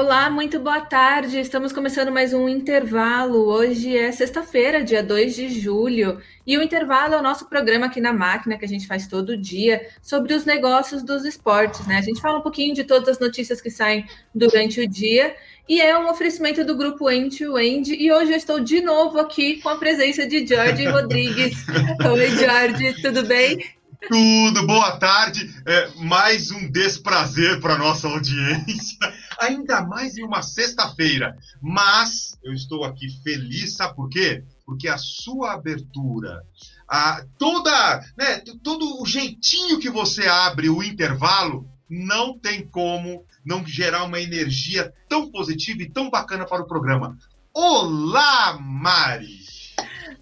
Olá, muito boa tarde. Estamos começando mais um intervalo. Hoje é sexta-feira, dia 2 de julho, e o intervalo é o nosso programa aqui na máquina que a gente faz todo dia sobre os negócios dos esportes, né? A gente fala um pouquinho de todas as notícias que saem durante o dia e é um oferecimento do grupo End to End. E hoje eu estou de novo aqui com a presença de Jorge Rodrigues. Oi, Jorge, tudo bem? Tudo, boa tarde. É, mais um desprazer para nossa audiência, ainda mais em uma sexta-feira. Mas eu estou aqui feliz, sabe por quê? Porque a sua abertura, a, toda, né, todo o jeitinho que você abre o intervalo, não tem como não gerar uma energia tão positiva e tão bacana para o programa. Olá, Mari!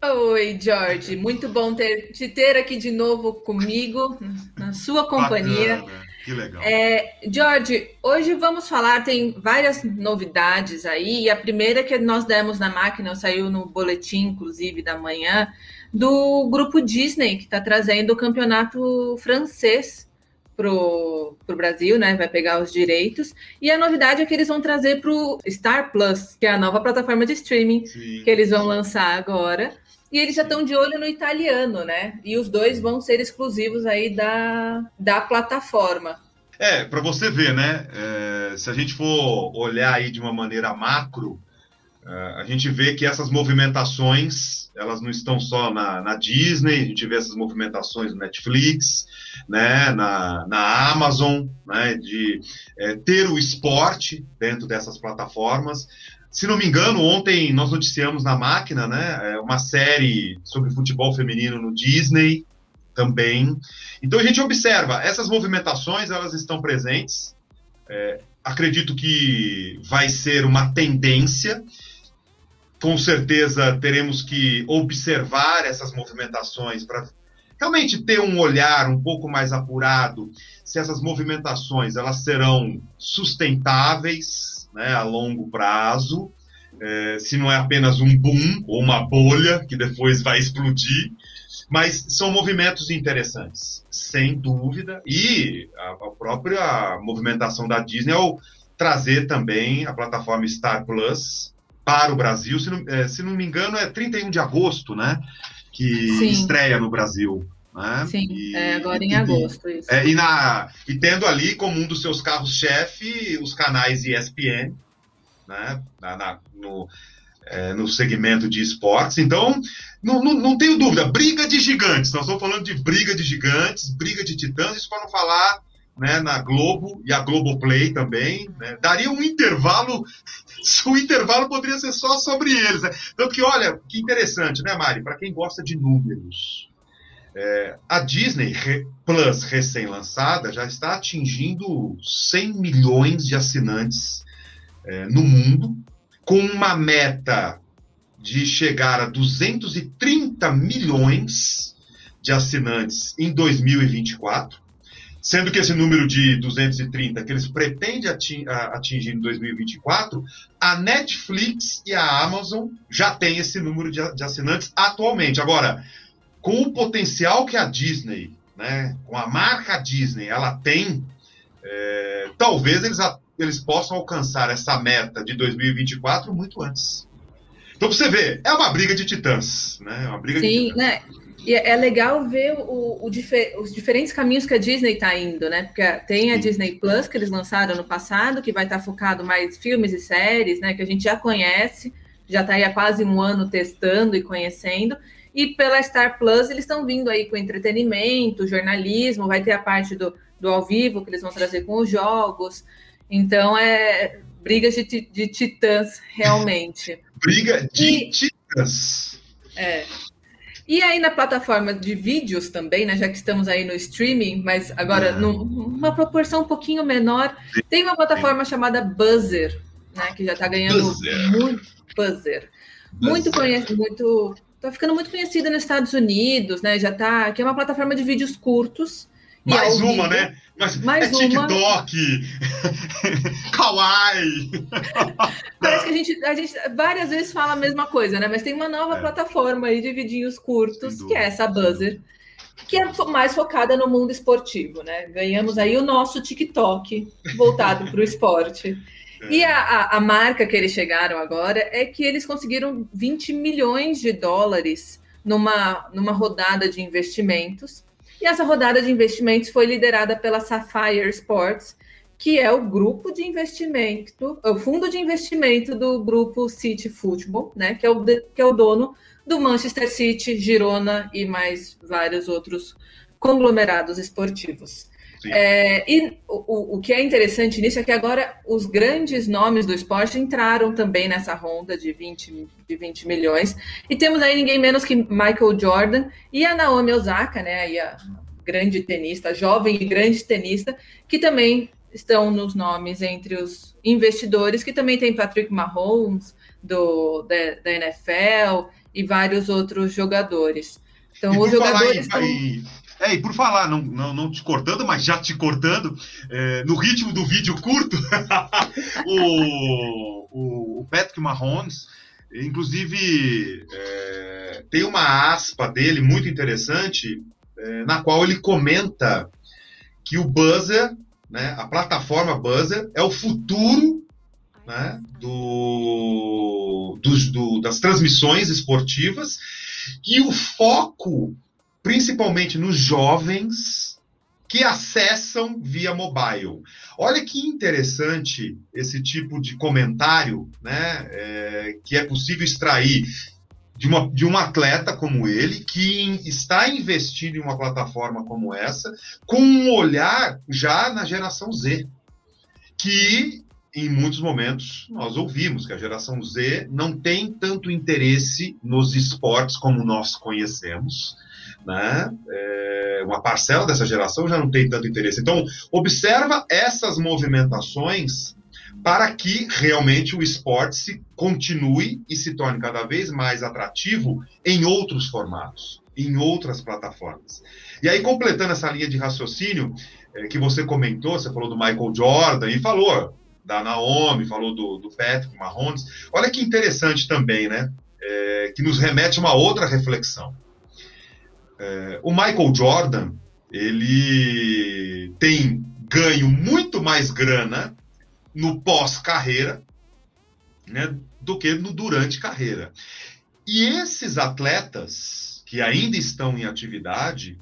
Oi, George. Muito bom ter, te ter aqui de novo comigo, na sua companhia. Bacana. Que legal. É, George, hoje vamos falar, tem várias novidades aí, e a primeira que nós demos na máquina, saiu no boletim, inclusive, da manhã, do grupo Disney, que está trazendo o campeonato francês para o Brasil, né? Vai pegar os direitos. E a novidade é que eles vão trazer para o Star Plus, que é a nova plataforma de streaming Sim. que eles vão lançar agora. E eles já estão de olho no italiano, né? E os dois vão ser exclusivos aí da, da plataforma. É, para você ver, né? É, se a gente for olhar aí de uma maneira macro, é, a gente vê que essas movimentações, elas não estão só na, na, Disney, a gente vê essas movimentações no Netflix, né, na, na Amazon, né, de é, ter o esporte dentro dessas plataformas. Se não me engano, ontem nós noticiamos na máquina, né, é, uma série sobre futebol feminino no Disney também. Então a gente observa essas movimentações, elas estão presentes. É, acredito que vai ser uma tendência. Com certeza teremos que observar essas movimentações para realmente ter um olhar um pouco mais apurado se essas movimentações elas serão sustentáveis, né, a longo prazo, é, se não é apenas um boom ou uma bolha que depois vai explodir, mas são movimentos interessantes, sem dúvida, e a, a própria movimentação da Disney ao trazer também a plataforma Star Plus para o Brasil, se não, é, se não me engano é 31 de agosto, né, que Sim. estreia no Brasil. Né? Sim, e, é agora em e, agosto. Isso. É, e, na, e tendo ali como um dos seus carros-chefe os canais ESPN, né? Na, na, no, é, no segmento de esportes. Então, não, não, não, tenho dúvida, briga de gigantes. Nós estamos falando de briga de gigantes, briga de titãs, isso para não falar né, na Globo e a Globoplay também. Né? Daria um intervalo, o intervalo poderia ser só sobre eles. Né? Então, que olha, que interessante, né, Mari? Para quem gosta de números. É, a Disney Plus recém-lançada já está atingindo 100 milhões de assinantes é, no mundo, com uma meta de chegar a 230 milhões de assinantes em 2024, sendo que esse número de 230 que eles pretendem atingir em 2024, a Netflix e a Amazon já têm esse número de assinantes atualmente. Agora, com o potencial que a Disney, né, com a marca Disney, ela tem, é, talvez eles, eles possam alcançar essa meta de 2024 muito antes. Então, você vê, é uma briga de titãs, né? É uma briga Sim, de né? E é legal ver o, o difer os diferentes caminhos que a Disney está indo, né? Porque tem a Sim. Disney Plus, que eles lançaram no passado, que vai estar tá focado mais filmes e séries, né? Que a gente já conhece, já está aí há quase um ano testando e conhecendo. E pela Star Plus, eles estão vindo aí com entretenimento, jornalismo, vai ter a parte do, do ao vivo que eles vão trazer com os jogos. Então, é briga de, de titãs, realmente. briga de e, titãs. É. E aí na plataforma de vídeos também, né, já que estamos aí no streaming, mas agora é. numa proporção um pouquinho menor, tem uma plataforma chamada Buzzer, né, que já está ganhando buzzer. muito buzzer. buzzer. Muito conhecido, muito tá ficando muito conhecida nos Estados Unidos, né? Já tá, que é uma plataforma de vídeos curtos. Mais uma, né? Mas Mais é TikTok, Kawaii. Parece que a gente, a gente várias vezes fala a mesma coisa, né? Mas tem uma nova é. plataforma aí de vidinhos curtos, que é essa Buzzer, que é mais focada no mundo esportivo, né? Ganhamos aí o nosso TikTok voltado para o esporte. É. E a, a, a, marca que eles chegaram agora é que eles conseguiram 20 milhões de dólares numa, numa rodada de investimentos. E essa rodada de investimentos foi liderada pela Sapphire Sports, que é o grupo de investimento, o fundo de investimento do grupo City Football, né? Que é o, que é o dono do Manchester City, Girona e mais vários outros conglomerados esportivos. É, e o, o que é interessante nisso é que agora os grandes nomes do esporte entraram também nessa ronda de 20, de 20 milhões. E temos aí ninguém menos que Michael Jordan e a Naomi Osaka, né? Aí a grande tenista, jovem e grande tenista, que também estão nos nomes entre os investidores, que também tem Patrick Mahomes do, da, da NFL e vários outros jogadores. Então, e os jogadores. Em, é, e por falar, não, não, não te cortando, mas já te cortando, é, no ritmo do vídeo curto, o, o, o, Patrick Mahomes, inclusive, é, tem uma aspa dele muito interessante, é, na qual ele comenta que o buzzer, né, a plataforma buzzer, é o futuro né, do, do, do, das transmissões esportivas e o foco principalmente nos jovens que acessam via mobile. Olha que interessante esse tipo de comentário, né, é, que é possível extrair de, uma, de um atleta como ele, que está investindo em uma plataforma como essa, com um olhar já na geração Z, que em muitos momentos nós ouvimos que a geração Z não tem tanto interesse nos esportes como nós conhecemos, né? É, uma parcela dessa geração já não tem tanto interesse. Então, observa essas movimentações para que realmente o esporte se continue e se torne cada vez mais atrativo em outros formatos, em outras plataformas. E aí, completando essa linha de raciocínio é, que você comentou, você falou do Michael Jordan e falou da Naomi, falou do, do Patrick Mahomes. Olha que interessante também, né? É, que nos remete a uma outra reflexão. É, o Michael Jordan, ele tem ganho muito mais grana no pós-carreira né, do que no durante carreira. E esses atletas que ainda estão em atividade,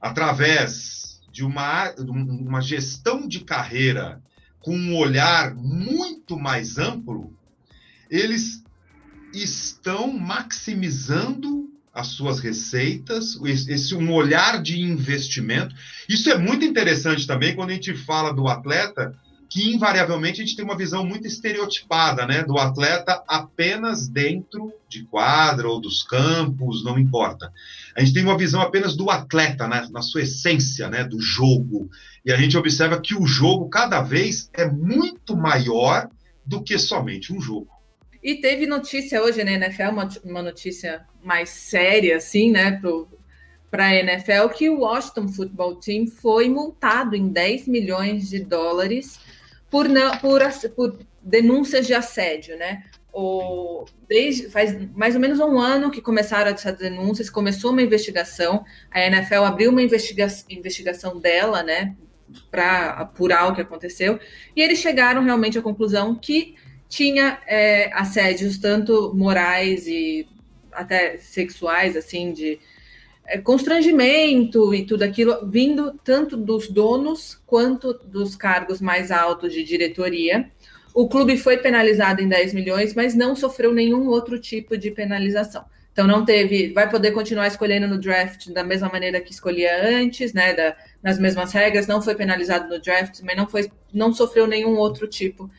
através de uma, uma gestão de carreira com um olhar muito mais amplo, eles estão maximizando as suas receitas, esse um olhar de investimento. Isso é muito interessante também quando a gente fala do atleta, que invariavelmente a gente tem uma visão muito estereotipada, né, do atleta apenas dentro de quadra ou dos campos, não importa. A gente tem uma visão apenas do atleta, né, na sua essência, né, do jogo. E a gente observa que o jogo cada vez é muito maior do que somente um jogo. E teve notícia hoje na né, NFL, uma, uma notícia mais séria, assim, né, para a NFL, que o Washington Football Team foi multado em 10 milhões de dólares por, por, por denúncias de assédio, né? O, desde faz mais ou menos um ano que começaram essas denúncias, começou uma investigação, a NFL abriu uma investiga investigação dela, né, para apurar o que aconteceu, e eles chegaram realmente à conclusão que tinha é, assédios tanto morais e até sexuais, assim, de é, constrangimento e tudo aquilo, vindo tanto dos donos quanto dos cargos mais altos de diretoria. O clube foi penalizado em 10 milhões, mas não sofreu nenhum outro tipo de penalização. Então não teve, vai poder continuar escolhendo no draft da mesma maneira que escolhia antes, né, da, nas mesmas regras, não foi penalizado no draft, mas não foi, não sofreu nenhum outro tipo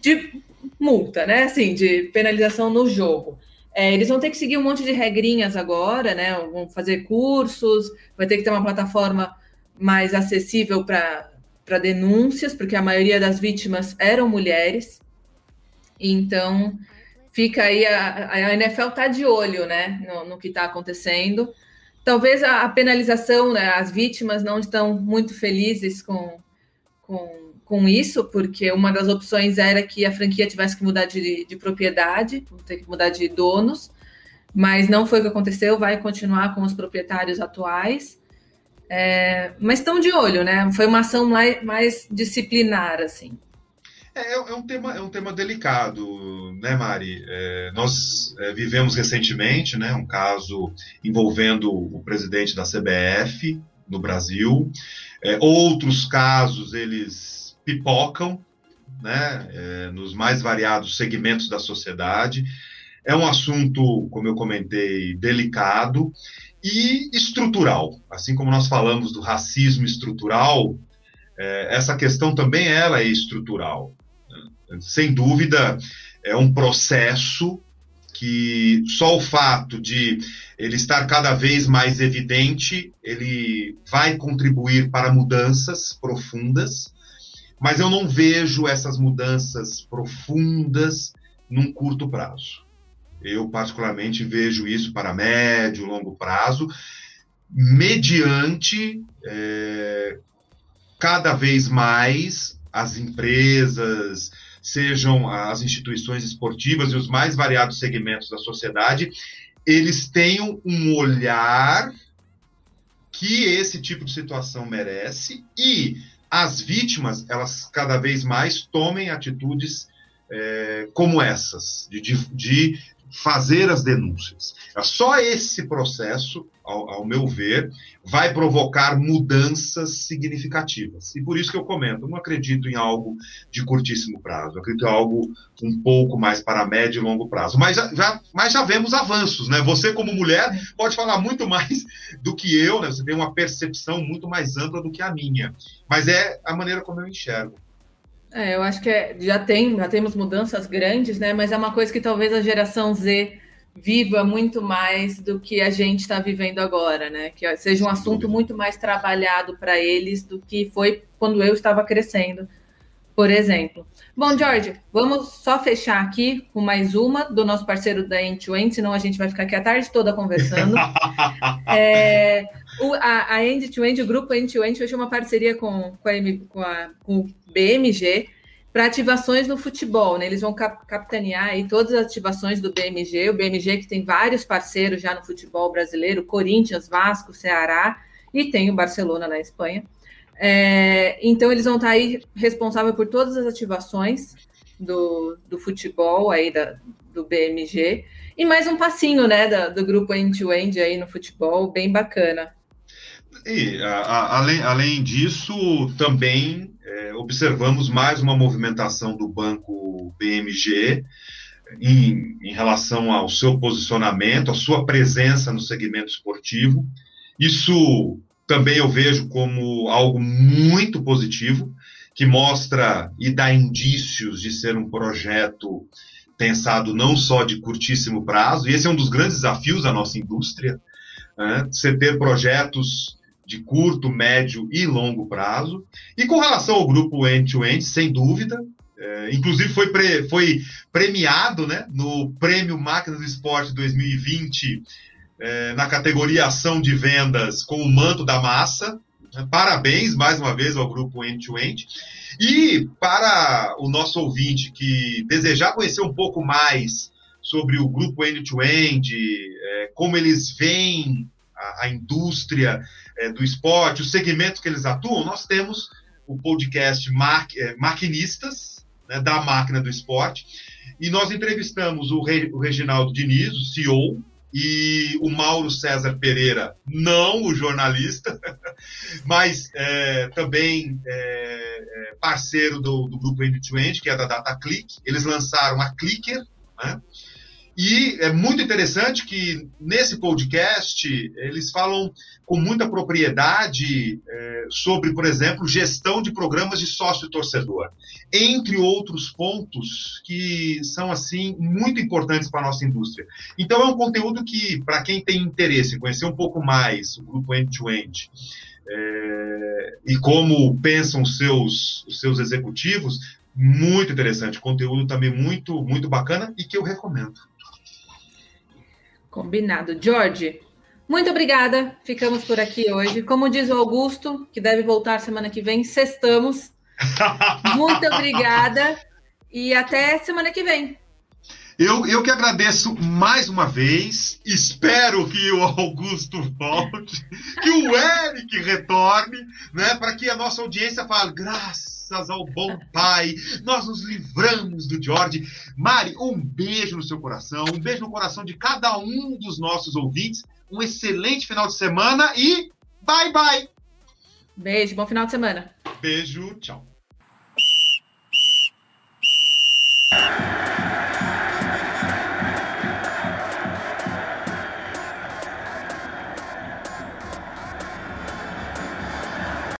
de multa, né? Assim, de penalização no jogo. É, eles vão ter que seguir um monte de regrinhas agora, né? Vão fazer cursos, vai ter que ter uma plataforma mais acessível para denúncias, porque a maioria das vítimas eram mulheres. Então, fica aí, a, a NFL está de olho né, no, no que está acontecendo. Talvez a, a penalização, né, as vítimas não estão muito felizes com, com com isso, porque uma das opções era que a franquia tivesse que mudar de, de propriedade, ter que mudar de donos, mas não foi o que aconteceu, vai continuar com os proprietários atuais. É, mas estão de olho, né? Foi uma ação mais, mais disciplinar, assim. É, é, um tema, é um tema delicado, né, Mari? É, nós é, vivemos recentemente né, um caso envolvendo o presidente da CBF no Brasil. É, outros casos, eles pipocam né, é, nos mais variados segmentos da sociedade. É um assunto, como eu comentei, delicado e estrutural. Assim como nós falamos do racismo estrutural, é, essa questão também ela é estrutural sem dúvida, é um processo que só o fato de ele estar cada vez mais evidente, ele vai contribuir para mudanças profundas, mas eu não vejo essas mudanças profundas num curto prazo. Eu, particularmente, vejo isso para médio, longo prazo, mediante é, cada vez mais as empresas, sejam as instituições esportivas e os mais variados segmentos da sociedade, eles tenham um olhar que esse tipo de situação merece e as vítimas, elas cada vez mais tomem atitudes é, como essas, de, de, de fazer as denúncias. É só esse processo, ao, ao, meu ver, vai provocar mudanças significativas. E por isso que eu comento, não acredito em algo de curtíssimo prazo, acredito em algo um pouco mais para médio e longo prazo. Mas já, mas já vemos avanços, né? Você, como mulher, pode falar muito mais do que eu, né? Você tem uma percepção muito mais ampla do que a minha. Mas é a maneira como eu enxergo. É, eu acho que é, já tem, já temos mudanças grandes, né? Mas é uma coisa que talvez a geração Z viva muito mais do que a gente está vivendo agora, né? Que seja um assunto muito mais trabalhado para eles do que foi quando eu estava crescendo, por exemplo. Bom, George, vamos só fechar aqui com mais uma do nosso parceiro da End-to-End, senão a gente vai ficar aqui a tarde toda conversando. é, o, a, a End-to-End, o grupo End-to-End fechou uma parceria com, com, a, com, a, com o BMG para ativações no futebol, né? Eles vão cap capitanear aí todas as ativações do BMG, o BMG que tem vários parceiros já no futebol brasileiro, Corinthians, Vasco, Ceará e tem o Barcelona na Espanha. É, então eles vão estar aí responsável por todas as ativações do, do futebol aí da, do BMG e mais um passinho, né, da, do grupo end-to-end -end aí no futebol, bem bacana. E a, a, além, além disso, também é, observamos mais uma movimentação do banco BMG em, em relação ao seu posicionamento, a sua presença no segmento esportivo. Isso também eu vejo como algo muito positivo, que mostra e dá indícios de ser um projeto pensado não só de curtíssimo prazo, e esse é um dos grandes desafios da nossa indústria, né? você ter projetos de curto, médio e longo prazo. E com relação ao grupo End-to-End, -end, sem dúvida, é, inclusive foi, pre, foi premiado né, no Prêmio Máquinas do Esporte 2020 é, na categoria Ação de Vendas com o manto da massa. Parabéns mais uma vez ao grupo End-to-End. E para o nosso ouvinte que desejar conhecer um pouco mais sobre o grupo End-to-End, é, como eles veem a, a indústria é, do esporte, o segmento que eles atuam, nós temos o podcast Ma é, Maquinistas, né, da máquina do esporte, e nós entrevistamos o, Re, o Reginaldo Diniz, o CEO, e o Mauro César Pereira, não o jornalista, mas é, também é, é, parceiro do, do grupo End-to-End, que é da DataClick. Eles lançaram a Clicker, né? E é muito interessante que nesse podcast eles falam com muita propriedade é, sobre, por exemplo, gestão de programas de sócio torcedor, entre outros pontos que são assim muito importantes para a nossa indústria. Então é um conteúdo que, para quem tem interesse em conhecer um pouco mais o grupo End-to-End é, e como pensam os seus, os seus executivos, muito interessante, conteúdo também muito, muito bacana e que eu recomendo. Combinado. George, muito obrigada. Ficamos por aqui hoje. Como diz o Augusto, que deve voltar semana que vem, sextamos. Muito obrigada e até semana que vem. Eu, eu que agradeço mais uma vez. Espero que o Augusto volte, que o Eric retorne, né, para que a nossa audiência fale graças graças ao bom pai, nós nos livramos do George. Mari, um beijo no seu coração, um beijo no coração de cada um dos nossos ouvintes. Um excelente final de semana e bye bye. Beijo, bom final de semana. Beijo, tchau.